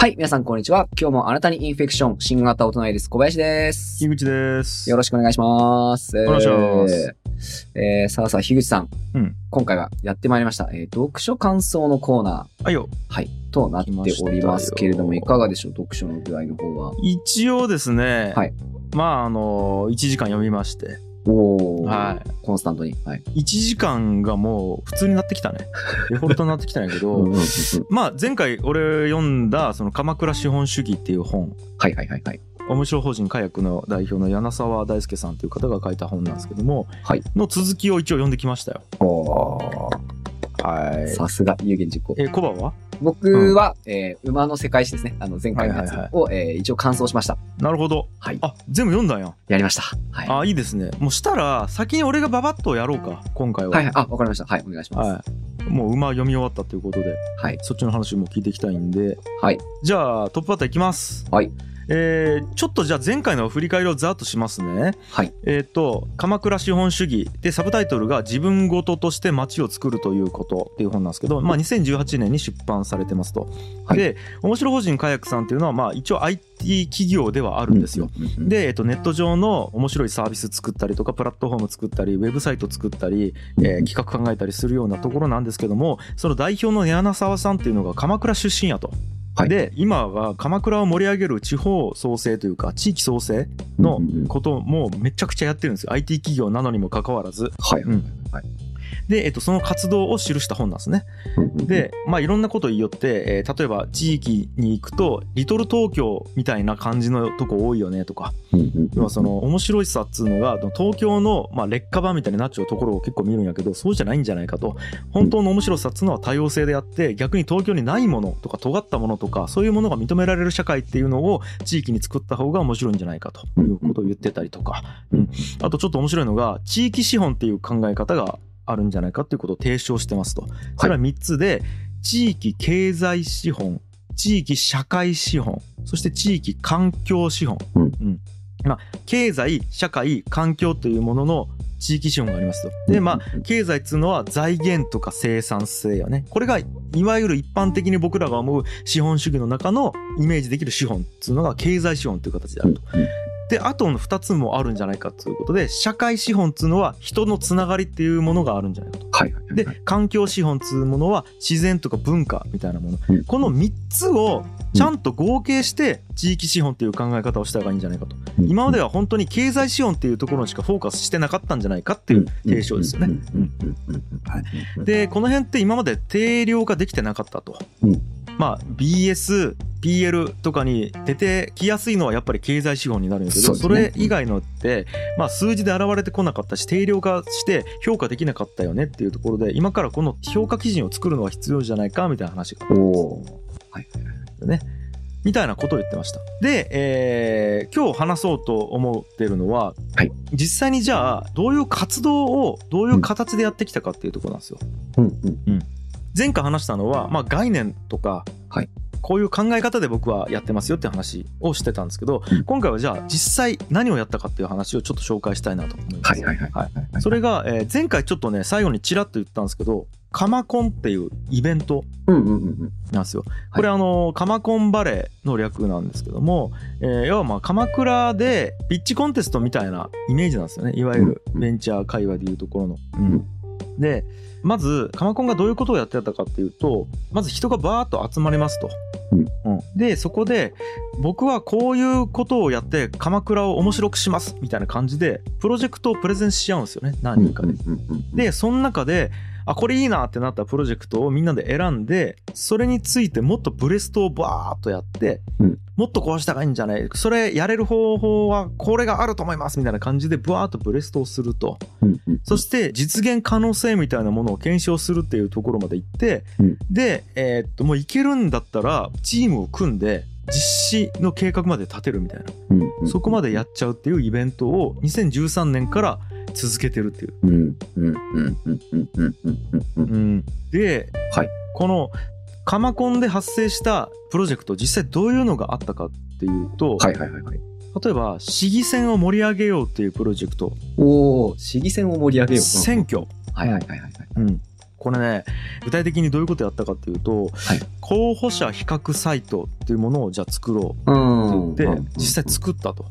はい、皆さんこんにちは。今日もあなたにインフェクション、新型大人ウイルス小林です。樋口です。よろしくお願いします。お願いしますえーえーさあさあ、樋口さん。うん今回はやってまいりました。えー読書感想のコーナー。はいよ。はい。となっておりますけれども、いかがでしょう？読書の具合の方は。一応ですね、はいまあ、あの、1時間読みまして、おー。はコンスタントに。はい。い。1時間がもう普通になってきたね。デフォルトになってきたんやけうんどまあ、前回俺読んだ、その、鎌倉資本主義っていう本、はいはいはいはい。面白法人火薬の代表の柳沢大輔さんという方が書いた本なんですけども、はいの続きを一応読んできましたよ。はい。さすが、有言実行。え、コバは？僕は、えー馬の世界史ですね。あの、前回のやつはいはいを、えー一応完走しました。なるほど。はい。あ、全部読んだんや。やりました。はい。あ、いいですね。もうしたら、先に俺がババッとやろうか、今回は。はいはい。あ、わかりました。はい。お願いします。はい。もう馬読み終わったということで、はい。そっちの話も聞いていきたいんで、はい。じゃあトップバッターいきます。はい。えーちょっとじゃあ前回の振り返りをざっとしますね。はい。えっ、と、鎌倉資本主義でサブタイトルが自分ごととして街を作るということっていう本なんですけど、まあ2018年に出版されてますと。はいで、面白法人火薬さんっていうのはまあ一応 IT 企業ではあるんですよ。で、えっと、ネット上の面白いサービス作ったりとかプラットフォーム作ったりウェブサイト作ったり、えー企画考えたりするようなところなんですけどもその代表の柳沢さんっていうのが鎌倉出身やと。はいで今は鎌倉を盛り上げる地方創生というか地域創生のこともめちゃくちゃやってるんですよ IT 企業なのにもかかわらずはい。うんはい。で、えっと、その活動を記した本なんですね。で、まあ、いろんなこと言いよって、えー例えば地域に行くとリトル東京みたいな感じのとこ多いよねとか要はその面白いさっつうのが東京のまあ劣化版みたいになっちゃうところを結構見るんやけどそうじゃないんじゃないかと。本当の面白さっつうのは多様性であって逆に東京にないものとか尖ったものとかそういうものが認められる社会っていうのを地域に作った方が面白いんじゃないかと。いうことを言ってたりとか、うん、あとちょっと面白いのが地域資本っていう考え方があるんじゃないかっていうことを提唱してますと。それは3つで地域経済資本地域社会資本そして地域環境資本、うん。まあ、経済社会環境というものの地域資本がありますと。でまあ経済っつうのは財源とか生産性よね。これがいわゆる一般的に僕らが思う資本主義の中のイメージできる資本っつうのが経済資本という形であると。であとの2つもあるんじゃないかということで社会資本っつうのは人のつながりっていうものがあるんじゃないかと。はいはいはい。で環境資本っつうものは自然とか文化みたいなもの、うん。この3つをちゃんと合計して地域資本っていう考え方をした方がいいんじゃないかと。今までは本当に経済資本っていうところにしかフォーカスしてなかったんじゃないかっていう提唱ですよね。うん。うん。うん。うん。うん。でこの辺って今まで定量化できてなかったと。うん。まあ BS、PL とかに出てきやすいのはやっぱり経済資本になるんだけどそ,、れ以外のって、まあ、数字で現れてこなかったし定量化して評価できなかったよねっていうところで今からこの評価基準を作るのは必要じゃないかみたいな話がおおー。ね。みたいなことを言ってました。で、えー今日話そうと思ってるのは、はい実際にじゃあどういう活動をどういう形でやってきたかっていうところなんですよ。うんうん前回話したのは、まあ、概念とか、はいこういう考え方で僕はやってますよって話をしてたんですけど、うん今回はじゃあ実際何をやったかっていう話をちょっと紹介したいなと思います。はいはいはいはいはい。それが、えー前回ちょっとね最後にちらっと言ったんですけど「カマコン」っていうイベント。なんですよ。これ、あのカマコンバレーの略なんですけども、えー要はまあ鎌倉でピッチコンテストみたいなイメージなんですよねいわゆるうんベンチャー界隈でいうところの。うんでまずカマコンがどういうことをやってたかっていうとまず人がバーッと集まりますと。うんでそこで僕はこういうことをやって鎌倉を面白くしますみたいな感じでプロジェクトをプレゼンしちゃうんですよね何人かで。でその中であこれいいなってなったプロジェクトをみんなで選んでそれについてもっとブレストをバーッとやって、うん。もっとこうした方がいいんじゃない？それやれる方法はこれがあると思いますみたいな感じでブワーッとブレストをすると。うんうん、そして実現可能性みたいなものを検証するっていうところまで行って、うん。で、えーっともういけるんだったらチームを組んで実施の計画まで立てるみたいな、うんうん、そこまでやっちゃうっていうイベントを2013年から続けてるっていう。で、はい、このカマコンで発生したプロジェクト実際どういうのがあったかっていうと、はいはいはいはい。例えば市議選を盛り上げようっていうプロジェクト。おお市議選を盛り上げよう。選挙。はいはいはいはい、うん、ここれね具体的にどういうことやったかっていうと、はい候補者比較サイトっていうものをじゃあ作ろううん。って言って実際作ったと。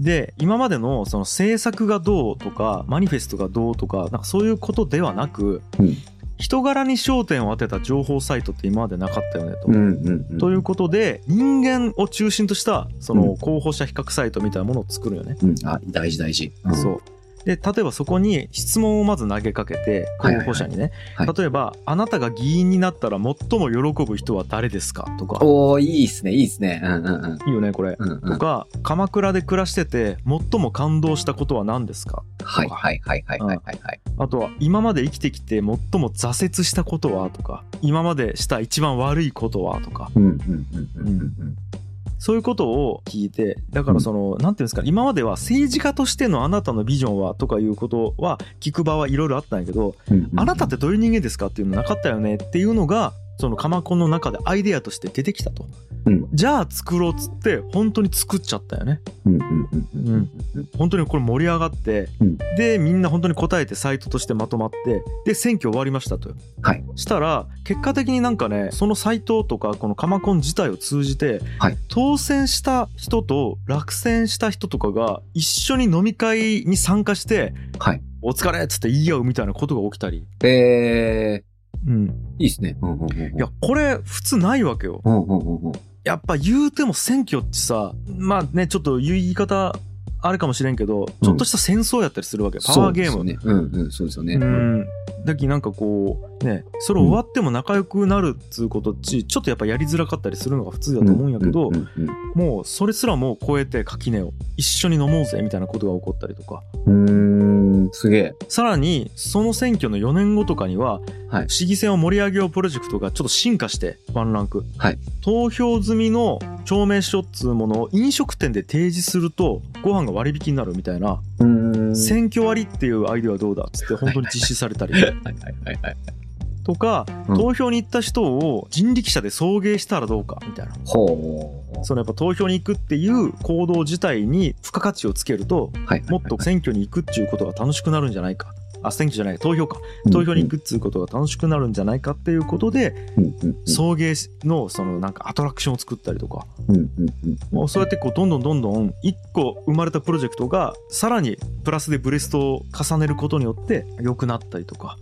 で今までのその政策がどうとかマニフェストがどうとかなんかそういうことではなく、うん人柄に焦点を当てた情報サイトって今までなかったよねと。うんうんうん。ということで人間を中心としたそうのん候補者比較サイトみたいなものを作るよね。うん。あ、大事大事。うんそうで例えばそこに質問をまず投げかけて候はいはいはい。補者にね、はい。例えば「あなたが議員になったら最も喜ぶ人は誰ですか?」とか。おー、いいっすね、いいっすね。うんうんうん。いいよねこれ。うんうん。とか鎌倉で暮らしてて最も感動したことは何ですか？はいはいはいはいはいはい。はい。あとは今まで生きてきて最も挫折したことは？とか。今までした一番悪いことは？とか。うんうんうんうん。うんそういうことを聞いてだからその、なんていうんですか今までは政治家としてのあなたのビジョンはとかいうことは聞く場はいろいろあったんやけど、うんうん。あなたってどういう人間ですかっていうのなかったよねっていうのがそのカマコンの中でアイデアとして出てきたと。うん。じゃあ作ろうっつって本当に作っちゃったよね。うんうんうんうん。うん。本当にこれ盛り上がって、うん。でみんな本当に答えてサイトとしてまとまってで選挙終わりましたと。はい。したら結果的になんかねそのサイトとかこのカマコン自体を通じて、はい。当選した人と落選した人とかが一緒に飲み会に参加してはい。「お疲れ!」っつって言い合うみたいなことが起きたり、えうん、ー、いいっすね。うんうんうんうん。いやこれ普通ないわけよ。うんうんうんうん。やっぱ言うても選挙ってさまあねちょっと言い方あれかもしれんけどちょっとした戦争やったりするわけ、パワーゲームそうですよね。うんうん、そうですよね。うん、だきなんかこうねそれ終わっても仲良くなるっつうことっちちょっとやっぱやりづらかったりするのが普通だと思うんやけど、うんうんもうそれすらも超えて垣根を一緒に飲もうぜみたいなことが起こったりとかうん、すげえ。さらにその選挙の4年後とかには、はい。市議選を盛り上げようプロジェクトがちょっと進化してワンランク、はい。投票済みの証明書っつうものを飲食店で提示するとご飯が割引になるみたいな。選挙割っていうアイデアはどうだっつって本当に実施されたり。はい。はい。はい。はい。とか、うん。投票に行った人を人力車で送迎したらどうかみたいな。ほう。そのやっぱ投票に行くっていう行動自体に付加価値をつけるとはい。もっと選挙に行くっていうことが楽しくなるんじゃないか。あ選挙じゃない投票か。投票に行くっていうことが楽しくなるんじゃないかっていうことで。送迎のそのなんかアトラクションを作ったりとか。もうそうやってこうどんどんどんどん1個生まれたプロジェクトがさらにプラスでブレストを重ねることによって良くなったりとか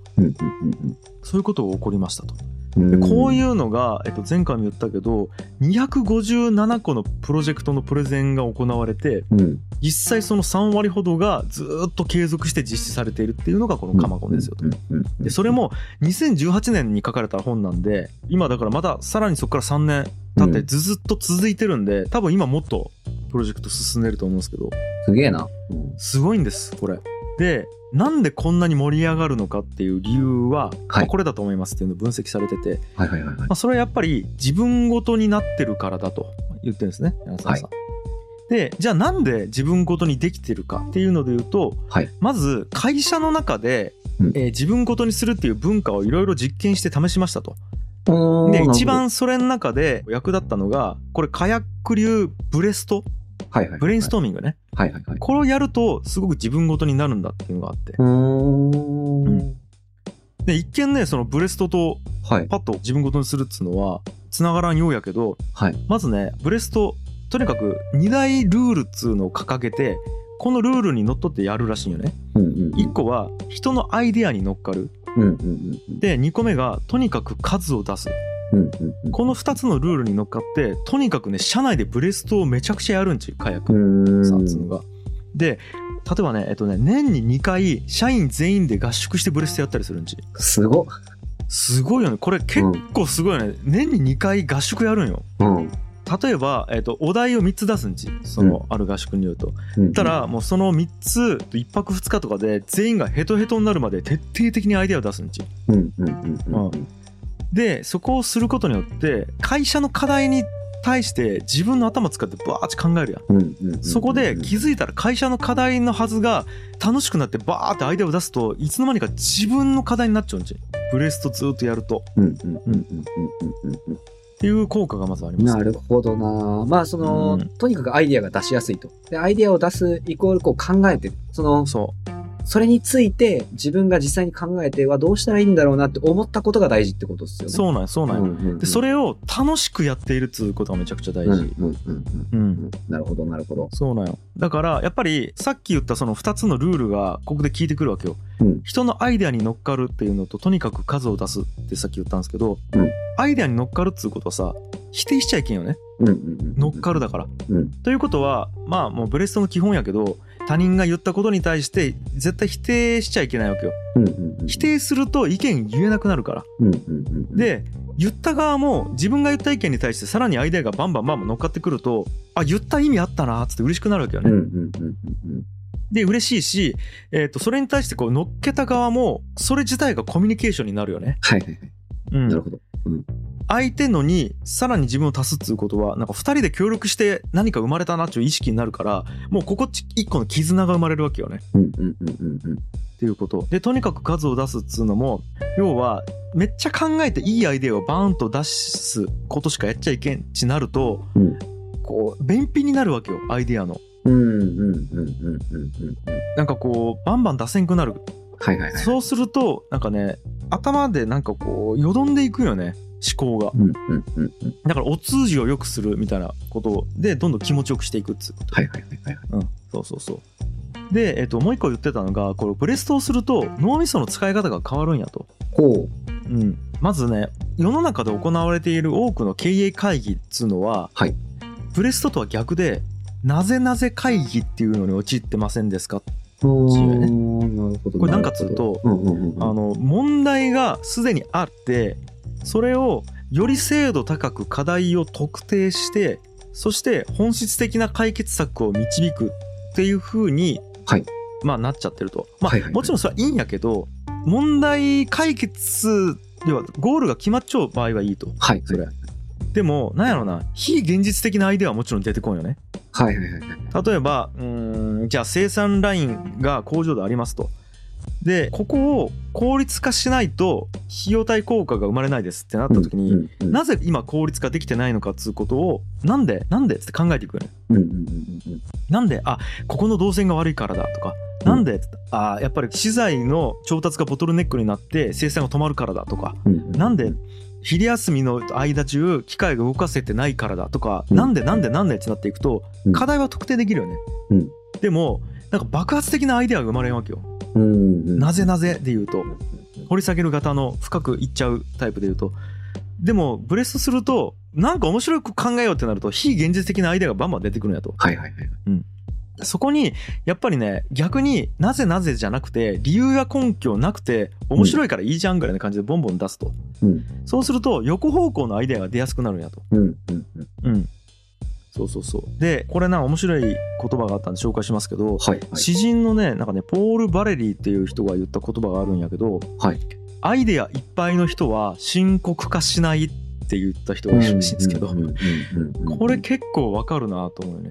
そういうことが起こりましたと。でこうういうのが、えっと、前回も言ったけど257個のプロジェクトのプレゼンが行われてん。うん。実際その3割ほどがずーっと継続して実施されているっていうのがこのカマコンですよと。でそれも2018年に書かれた本なんで今だからまたさらにそこから3年経ってずずっと続いてるんで多分今もっとプロジェクト進んでると思うんですけどすげえな。うんすごいんですこれ。でなんでこんなに盛り上がるのかっていう理由は、まあこれだと思いますっていうのを分析されてて、はいはいはいはいま。あ、それはやっぱり自分ごとになってるからだと言ってるんですね柳沢さん。でじゃあなんで自分ごとにできてるかっていうので言うと、はいまず会社の中で、うんえー自分ごとにするっていう文化をいろいろ実験して試しましたと。で一番それの中で役立ったのがこれカヤック流ブレストはいはいはい。ブレインストーミングねはいはいはい。これをやるとすごく自分ごとになるんだっていうのがあってうーん。で一見ねそのブレストとはい。パッと自分ごとにするっつうのはつながらんようやけどはい。まずねブレストとにかく2大ルールっつうのを掲げてこのルールにのっとってやるらしいよねうんうんうん。1個は人のアイデアに乗っかるうんうんうん。で2個目がとにかく数を出すうんうんうん。この2つのルールに乗っかってとにかくね社内でブレストをめちゃくちゃやるんち火薬うーん。さんつうのが。で例えばねえっとね年に2回社員全員で合宿してブレストやったりするんちすごっ。すごいよねこれ結構すごいよね、年に2回合宿やるんようん。例えば、えっとお題を3つ出すんちその、ある合宿によるとうん。たらもうその3つ1泊2日とかで全員がヘトヘトになるまで徹底的にアイデアを出すんちうんうんうんうんうん。でそこをすることによって会社の課題に対して自分の頭使ってバーッて考えるやんうんうんうんうん。そこで気づいたら会社の課題のはずが楽しくなってバーってアイデアを出すといつの間にか自分の課題になっちゃうんちブレストずっとやるとうんうんうんうんうんうんうん。っていう効果がまずありますなるほどな。まあ、その、うんとにかくアイディアが出しやすいと。で、アイディアを出すイコールこう考えてる。その、そそれについて自分が実際に考えてはどうしたらいいんだろうなって思ったことが大事ってことですよね。そうなんよそうなん。よ、うんうんうん。でそれを楽しくやっているっつうことがめちゃくちゃ大事、うんうんうん。うんうん。なるほどなるほど。そうなんよ。だからやっぱりさっき言ったその2つのルールがここで効いてくるわけよ、うん。人のアイデアに乗っかるっていうのととにかく数を出すってさっき言ったんですけど、うん。アイデアに乗っかるっつうことはさ否定しちゃいけんよね。うんうんうん乗っかるだから、うん。ということはまあもうブレストの基本やけど他人が言ったことに対して絶対否定しちゃいけないわけよ。うんうんうん。否定すると意見言えなくなるから。うんうんうんで言った側も自分が言った意見に対してさらにアイデアがバンバンバンバン乗っかってくるとあ言った意味あったなーっつって嬉しくなるわけよね、うんうんうんうんで嬉しいし、えー、とそれに対してこう乗っけた側もそれ自体がコミュニケーションになるよね、はいはいはい。うん。なるほど。相手のにさらに自分を足すっていうことはなんか2人で協力して何か生まれたなっていう意識になるからもうここっち1個の絆が生まれるわけよね。うんうんうんうんうん。っていうこと。でとにかく数を出すっつうのも要はめっちゃ考えていいアイデアをバーンと出すことしかやっちゃいけんちなると、うんこう便秘になるわけよアイデアの。うん。うん。うん。うん。うん。うん。なんかこうバンバン出せんくなる。はいはいはい。そうするとなんかね頭でなんかこうよどんでいくよね思考がうんうんうんうん。だからお通じを良くするみたいなことでどんどん気持ちよくしていくっつうことはいはいはいはい。うん、そうそうそう。で、えっともう一個言ってたのがこれブレストをすると脳みその使い方が変わるんやと。ほうん、まずね世の中で行われている多くの経営会議っつうのは、はいブレストとは逆でなぜなぜ会議っていうのに陥ってませんですか、う。ね。これなんかっつうとうんうんうんうん。あの問題がすでにあってそれをより精度高く課題を特定してそして本質的な解決策を導くっていう風に、はいまあなっちゃってると。まあ、はいはいはいもちろんそれはいいんやけど問題解決要はゴールが決まっちゃう場合はいいと。はい。それでもなんやろな非現実的なアイデアはもちろん出てこんよね。はいはいはいはい。例えばうーんじゃあ生産ラインが工場でありますと。でここを効率化しないと費用対効果が生まれないですってなった時に、うんうんなぜ今効率化できてないのかっつうことをなんでなんでって考えていくよね。うんうんうんうんなんであここの動線が悪いからだとかなんで、あやっぱり資材の調達がボトルネックになって生産が止まるからだとかうんうん。なんで昼休みの間中機械が動かせてないからだとか、うん。なんでなんでなんでってなっていくとうん。課題は特定できるよね、うん。でもなんか爆発的なアイデアが生まれるわけよ、うんうん。なぜなぜで言うと。掘り下げる型の深くいっちゃうタイプで言うと。でもブレストするとなんか面白く考えようってなると非現実的なアイデアがバンバン出てくるんやと。はいはいはい。そこにやっぱりね逆になぜなぜじゃなくて理由や根拠なくて面白いからいいじゃんぐらいな感じでボンボン出すと、うん。そうすると横方向のアイデアが出やすくなるんやと。うんうんうん。うん。そうそうそう。でこれな面白い言葉があったんで紹介しますけど、はいはい。詩人のねなんかねポール・バレリーっていう人が言った言葉があるんやけど、はい。アイデアいっぱいの人は深刻化しないってって言った人がいるらしいんですけど、これ結構わかるなと思うよね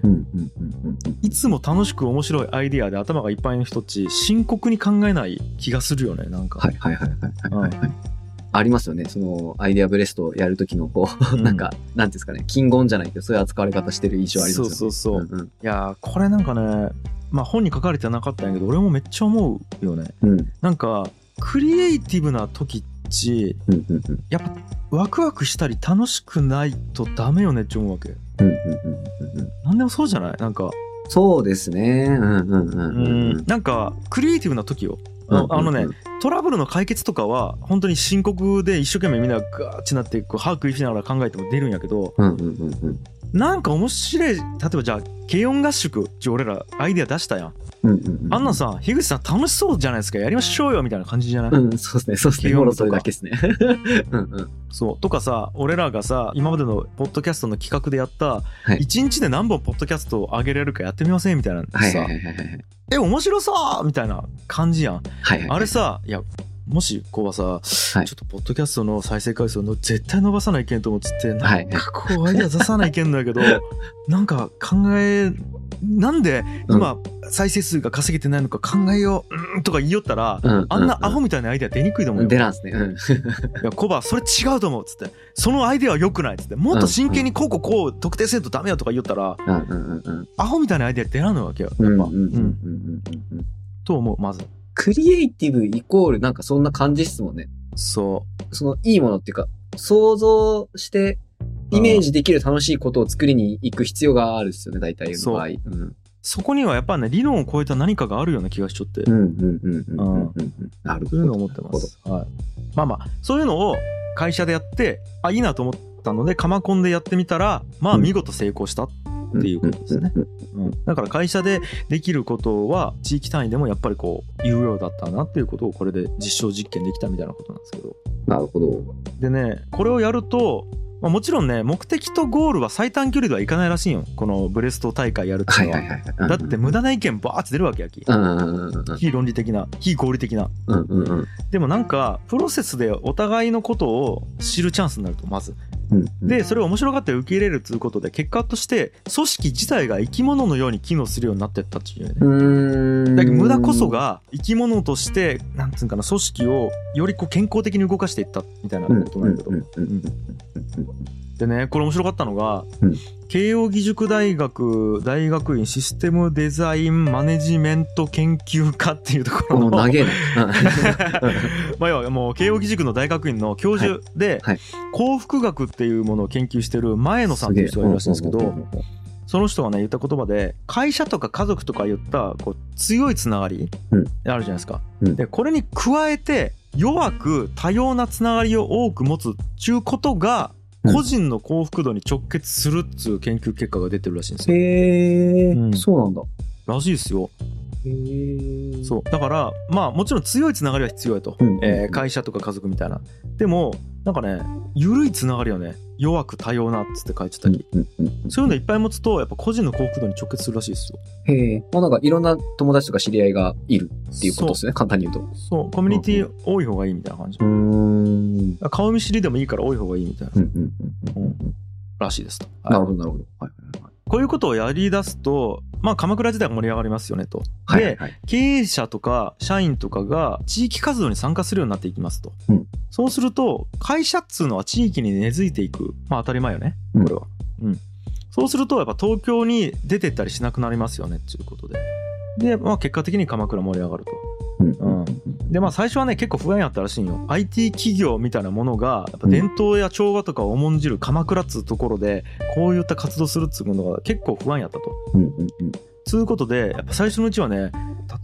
いつも楽しく面白いアイディアで頭がいっぱいの人っち深刻に考えない気がするよねなんか、はいはいはいはいはいはい。ありますよね。そのアイデアブレストやるときのこう、うんなんか、なんていうんですかね、金言じゃないけど、そういう扱われ方してる印象ありますよね。そうそうそううんうんいやーこれなんかねまあ本に書かれてなかったんやけど俺もめっちゃ思うよねうんなんかクリエイティブな時っちうんうんうんやっぱワクワクしたり楽しくないとダメよねって思うわけ。うんうんうんうんうんなんでもそうじゃない？なんか。そうですね。うんうんうんううん。ん。なんかクリエイティブな時よ。うんあのねうんトラブルの解決とかは本当に深刻で一生懸命みんなガーッてなってこう歯食いしながら考えても出るんやけどうんうんうんうん。なんか面白い例えばじゃあ軽音合宿ちょ俺らアイデア出したやんうんうんうんあんなんさ樋口さん楽しそうじゃないですかやりましょうよみたいな感じじゃない、うん、そうですね、そうですね。もろそれだけですね。うんうん。そうとかさ俺らがさ今までのポッドキャストの企画でやったはい1日で何本ポッドキャストを上げれるかやってみませんみたいなさ、はいはいはいはいはい。え面白そうみたいな感じやんはいはい。あれさいやもしこうはさ、はいちょっとポッドキャストの再生回数の絶対伸ばさないけんと思ってなんかこうアイデア出さないけんだけどなんか考えなんで今再生数が稼げてないのか考えよううんとか言いよったらうん、あんなアホみたいなアイデア出にくいと思うよ。出らんすね。うん。いやコバそれ違うと思うっつってそのアイデアは良くないっつってもっと真剣にこうこうこう特定せんとダメよとか言ったらうんうんうんうん。アホみたいなアイデア出らんのわけよやっぱ。と思うまずクリエイティブイコールなんかそんな感じっすもんね。そそのいいものっていうか、想像してイメージできる楽しいことを作りに行く必要があるっすよね、大体の場合。うん。うそこにはやっぱね理論を超えた何かがあるような気がしちゃって、うんうんうんうんうんうんうん。なるほど。そういうのを思ってます、はい、まあまあそういうのを会社でやってあいいなと思ったのでカマコンでやってみたらまあうん見事成功した、っていうことですね。うんだから会社でできることは地域単位でもやっぱりこう有用だったなっていうことをこれで実証実験できたみたいなことなんですけど。なるほど。でねこれをやると、まあ、もちろんね目的とゴールは最短距離ではいかないらしいよ。このブレスト大会やるっていうのは,、はいはいはい。だって無駄な意見バーって出るわけやき、非論理的な非合理的な。でもなんかプロセスでお互いのことを知るチャンスになるとまず。でそれを面白がって受け入れるということで結果として組織自体が生き物のように機能するようになってったっていうね。だけど無駄こそが生き物としてなんつうんかな組織をよりこう健康的に動かしていったみたいなうんことなんだけど、でねこれ面白かったのが、うん慶應義塾大学大学院システムデザインマネジメント研究科っていうとこころの。まあ要はもう慶應義塾の大学院の教授で、はい。はい。幸福学っていうものを研究してる前野さんっていう人がいるらしいんですけどその人がね言った言葉で会社とか家族とか言ったこう強いつながりうん。あるじゃないですか。うん。でこれに加えて弱く多様なつながりを多く持つっちゅうことがうん個人の幸福度に直結するっつう研究結果が出てるらしいんですよ。へえ、うん。そうなんだ。らしいですよ。そう。だからまあもちろん強いつながりは必要やと、うんえー会社とか家族みたいな。でもなんかね緩いつながりはね弱く多様なっつって書いてたり、うんうんうんそういうのいっぱい持つとやっぱ個人の幸福度に直結するらしいですよへえ。まあなんかいろんな友達とか知り合いがいるっていうことですね、簡単に言うと。そうコミュニティ多い方がいいみたいな感じ、うーん。顔見知りでもいいから多い方がいいみたいなうんうんうんうんらしいですと、はいなるほど、なるほど。はいはいはい。こういうことをやり出すとまあ鎌倉時代が盛り上がりますよねと、ではいはい。はい。経営者とか社員とかが地域活動に参加するようになっていきますと、うん。そうすると会社っつうのは地域に根付いていく。まあ当たり前よねうん。これは、うん。そうするとやっぱ東京に出てったりしなくなりますよねっていうことでで、まあ、結果的に鎌倉盛り上がると。うん。うん。でまあ最初はね結構不安やったらしいんよ IT 企業みたいなものがやっぱ伝統や調和とかを重んじる鎌倉っつうところでこういった活動するっつうのが結構不安やったと。うん。うん。うんつうことでやっぱ最初のうちはね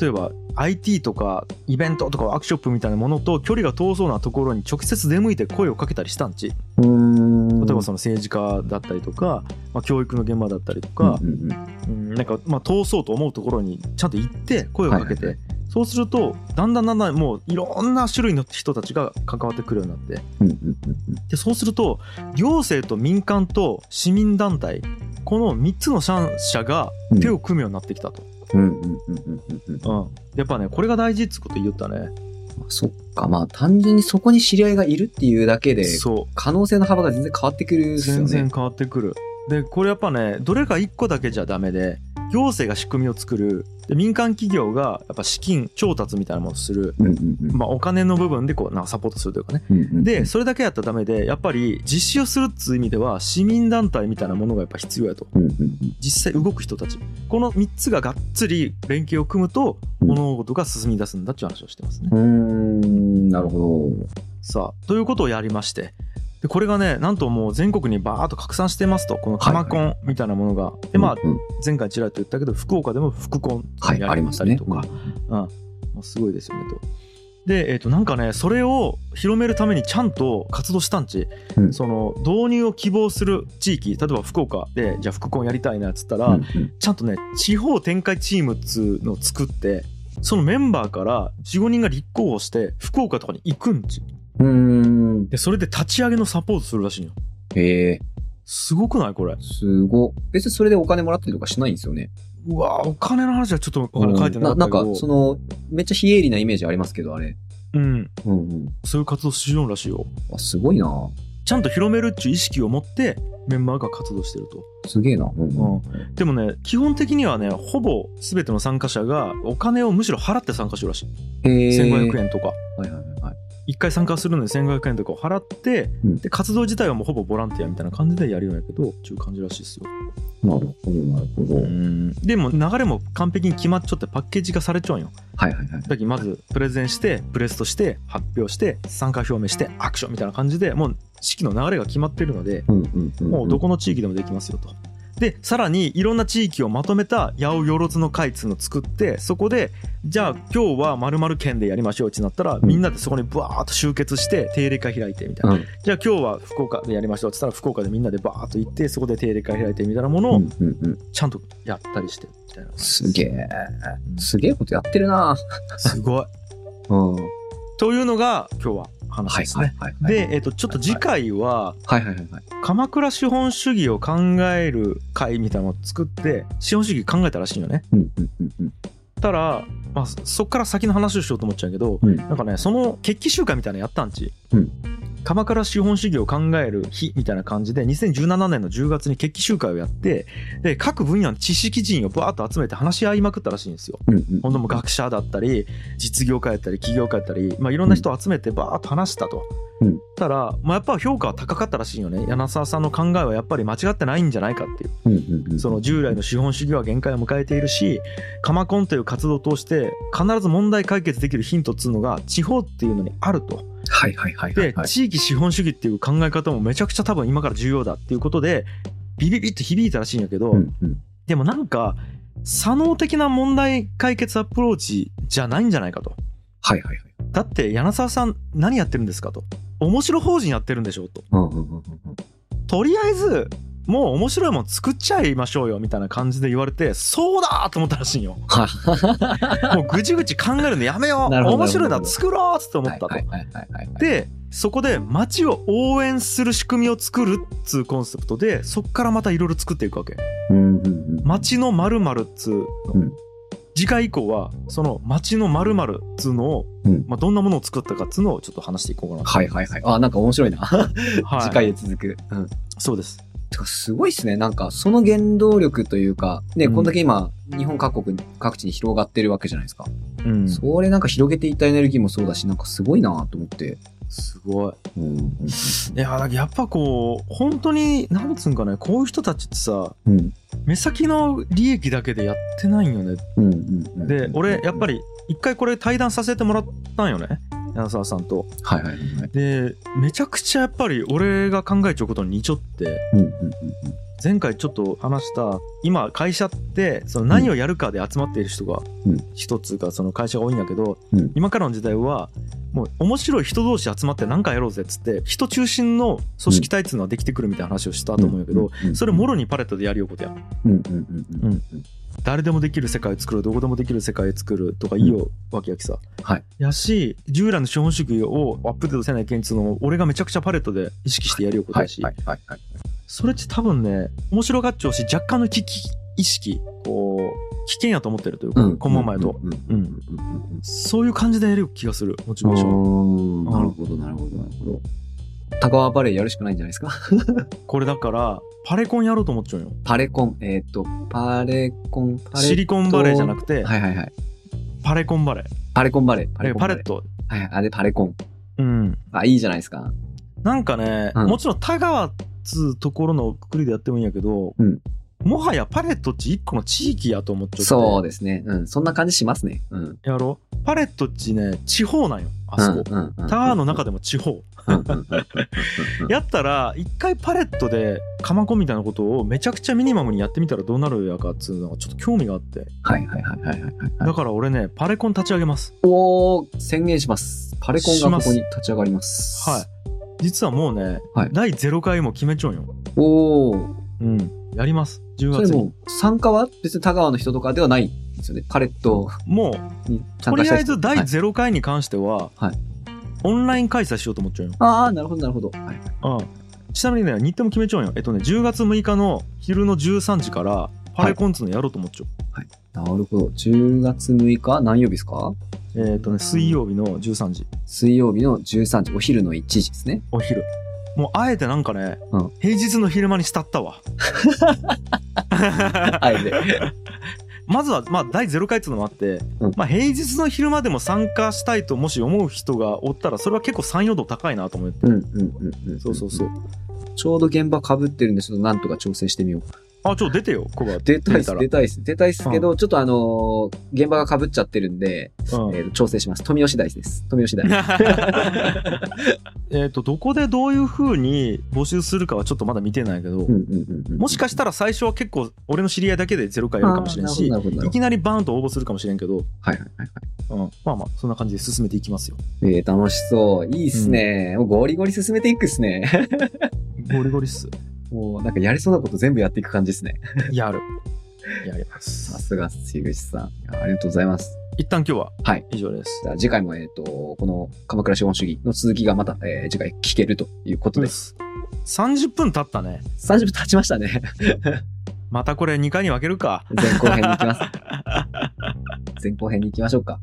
例えば IT とかイベントとかワークショップみたいなものと距離が遠そうなところに直接出向いて声をかけたりしたんち。例えばその政治家だったりとか、まあ、教育の現場だったりとかう、んうんうん、なんかまあ通そうと思うところにちゃんと行って声をかけて、はいそうするとだんだんだんだんもういろんな種類の人たちが関わってくるようになって。うん。でそうすると行政と民間と市民団体この3つの三者がうん。手を組むようになってきたと。うんうんうんうんうんやっぱねこれが大事っつうこと言ったね。そっか、まあ単純にそこに知り合いがいるっていうだけで、そ可能性の幅が全然変わってくるね。全然変わってくる。でこれやっぱねどれか1個だけじゃダメで行政が仕組みを作る。で民間企業がやっぱ資金調達みたいなものをする、うんうんうん。まあ、お金の部分でこうなんかサポートするというかね。うんうんうんでそれだけやったらダメでやっぱり実施をするっつう意味では市民団体みたいなものがやっぱ必要やと。うんうんうん。実際動く人たち。この3つががっつり連携を組むとうん。物事が進み出すんだっていう話をしてますね。うーん、なるほさあということをやりましてでこれがねなんともう全国にバーッと拡散してますと。このカマコンみたいなものが、ど。でまあうんうん。前回ちらっと言ったけど福岡でも福コンはい、やりありましたりとか、うんもうすごいですよねと。で、えー、となんかねそれを広めるためにちゃんと活動したんち、うん。その導入を希望する地域例えば福岡でじゃあ福コンやりたいなっつったら、うんちゃんとね地方展開チームっつうのを作ってそのメンバーから45人が立候補して福岡とかに行くんちうん。でそれで立ち上げのサポートするらしいのよへえ、すごくないこれ？すご。別にそれでお金もらったりとかしないんですよね。うわお金の話はちょっとお金書いてなかったなんか、その、めっちゃ非営利なイメージありますけど、あれ。うんうんうん。そういう活動しようらしいよあ、すごいな。ちゃんと広めるっちゅう意識を持ってメンバーが活動してるとすげえな。うんうんでもね基本的にはねほぼ全ての参加者がお金をむしろ払って参加するらしいへえ。1500円とかはいはいはい。1回参加するのに1500円とかを払って、うんで活動自体はもうほぼボランティアみたいな感じでやるようやけどっていう感じらしいですよなるほど、なるほど。うんでも流れも完璧に決まっちゃってパッケージ化されちゃうんよはいはいはい。だまずプレゼンしてプレスとして発表して参加表明してアクションみたいな感じでもう式の流れが決まってるのでうんうんうん。もうどこの地域でもできますよと。でさらにいろんな地域をまとめた八百万の会っつうのを作ってそこでじゃあ今日は〇〇県でやりましょうってなったらみんなでそこにブワーッと集結して定例会開いてみたいな、うんじゃあ今日は福岡でやりましょうって言ったら福岡でみんなでバーッと行ってそこで定例会開いてみたいなものをうんうんうん。ちゃんとやったりしてみたいなすげえ。すげえことやってるなすごい。うん。はというのが今日は話いですね。で、えっとちょっと次回は。鎌倉資本主義を考える会みたいなのを作って資本主義考えたらしいよね。うんうんうんうん。たら、まあ、そっから先の話をしようと思っちゃうけど、うんなんかねその決起集会みたいなのやったんち、うん鎌倉資本主義を考える日みたいな感じで2017年の10月に決起集会をやってで各分野の知識人をバーッと集めて話し合いまくったらしいんですよ。うんうん。本当もう学者だったり実業家やったり起業家やったり、まあ、いろんな人を集めてバーッと話したと。うんたら、まあ、やっぱ評価は高かったらしいよね柳沢さんの考えはやっぱり間違ってないんじゃないかっていううんうんうん。その従来の資本主義は限界を迎えているし鎌コンという活動を通して必ず問題解決できるヒントっつうのが地方っていうのにあると。はいはいはいはいはい。で地域資本主義っていう考え方もめちゃくちゃ多分今から重要だっていうことでビビビッと響いたらしいんやけど、うんうん。でもなんか左脳的な問題解決アプローチじゃないんじゃないかと。はいはいはい。だって柳沢さん何やってるんですかと。面白法人やってるんでしょと。うんうんうんうん。とりあえずもう面白いもん作っちゃいましょうよみたいな感じで言われてそうだと思ったらしいんよ。は もうぐちぐち考えるのやめよう面白いな作ろうって思ったと。はいはい。でそこで街を応援する仕組みを作るっつうコンセプトでそっからまたいろいろ作っていくわけ。うんうんうん。街の〇〇っつうの、うん次回以降はその街の〇〇っつうのを、うんまあ、どんなものを作ったかっつうのをちょっと話していこうかなとはいはいはい。あ、なんか面白いな。はい次回へ続く。うん。そうですてかすごいっすね。なんか、その原動力というか、ね、うんこんだけ今、日本各国、各地に広がってるわけじゃないですか。うんそれなんか広げていったエネルギーもそうだし、なんかすごいなと思って。すごいうんうんいややっぱこう本当になんつうんかねこういう人たちってさうん。目先の利益だけでやってないんよねうんうんうん。で俺やっぱり一回これ対談させてもらったんよね柳沢さんと。はいはいはいはい。でめちゃくちゃやっぱり俺が考えちゃうことに似ちょって。うんうんうん前回ちょっと話した今会社ってその何をやるかで集まっている人がうん。一つがその会社が多いんやけど、うん。今からの時代はもう面白い人同士集まって何かやろうぜっつって人中心の組織体っていうのはできてくるみたいな話をしたと思うんやけど、うん。それもろにパレットでやるようことや。誰でもできる世界を作るどこでもできる世界を作るとかいいよわけやきさ、はい。やし従来の資本主義をアップデートせないけんっつうのを俺がめちゃくちゃパレットで意識してやるようことはいやし、はいはいはい。それって多分ね面白がっちゃうし若干の危機意識こう危険やと思ってるというか、このままやと、うんうんうんうんそういう感じでやる気がするモチうんベーションうん。なるほどなるほどなるほど。高輪バレーやるしかないんじゃないですか？これだからパレコンやろうと思っちゃうよパレコン、えっと、パレコン、パレシリコンバレーじゃなくて、はいはいはい。パレコンバレーパレコンバレー。パパコンバレー。レットはいはい。あれパレコン。うんあ、いいじゃないですか。なんかね、うんもちろん田川っつうところのくくりでやってもいいんやけど、うんもはやパレットっち一個の地域やと思っちゃってそうですね。うん。そんな感じしますね。うん。やろ？パレットっちね地方なんよあそこ、うんうんうんタワーの中でも地方、やったら一回パレットで鎌子みたいなことをめちゃくちゃミニマムにやってみたらどうなるやかっつうのがちょっと興味があってはいはいはいはいはいはい。だから俺ねパレコン立ち上げますおー、宣言します。パレコンがここに立ち上がります。はい実はもうね、はい。第0回も決めちゃうんよ。おー。うん。やります。10それ月にもう参加は別に田川の人とかではないんですよね。パレットもうにとりあえず第はい0回に関しては、はい。オンライン開催しようと思っちゃうよ、ああ、なるほどなるほど。はい。うん、ちなみにね日程も決めちゃうんよ。えっとね10月6日の昼の13時からパレコンっつうのやろうと思っちゃう、なるほど。10月6日何曜日ですか？えっ、とね水曜日の13時水曜日の13時、お昼の1時ですね。お昼もうあえてなんかね、うん平日の昼間にしたったわ あえて。まずはまあ第0回っていうのもあって、うんまあ平日の昼間でも参加したいともし思う人がおったらそれは結構参与度高いなと思って、うんうんうんうん。そうそうそう。ちょうど現場被ってるんで、ちょっとなんとか調整してみよう。あちょ出てよコバ出たいっす、ら出たいっす。出たいっすけど、ちょっとあのー現場が被っちゃってるんで、うんえーと調整します。富吉大です。富吉大。えっとどこでどういう風に募集するかはちょっとまだ見てないけど、うんうんうんうんもしかしたら最初は結構俺の知り合いだけでゼロ回やるかもしれんしいきなりバーンと応募するかもしれんけど、はいはいはいはい。うん、まあまあそんな感じで進めていきますよえー、楽しそう。いいっすね。もうゴリゴリ進めていくっすね。ゴリゴリっすもうなんかやりそうなこと全部やっていく感じですね。やる やりまさすすが、樋口さん。ありがとうございます。一旦今日ははい以上ですじゃあ次回も、えっ、と、この鎌倉資本主義の続きがまた、えー次回聞けるということで。です30分経ったね30分経ちましたね。またこれ2回に分けるか前後編に行きます。前後編に行きましょうか。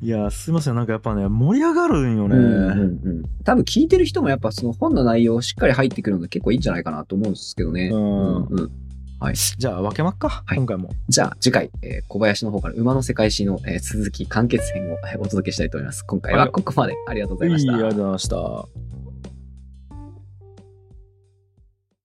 いやすいません。なんかやっぱね盛り上がるんよね、うんうんうん。多分聞いてる人もやっぱその本の内容しっかり入ってくるのが結構いいんじゃないかなと思うんですけどね。うん。うんはい。じゃあ分けまっか、はい。今回も。じゃあ次回、えー小林の方から馬の世界史の、えー続き完結編をえーお届けしたいと思います。今回はここまで。ありがとうございました。いいありがとうございました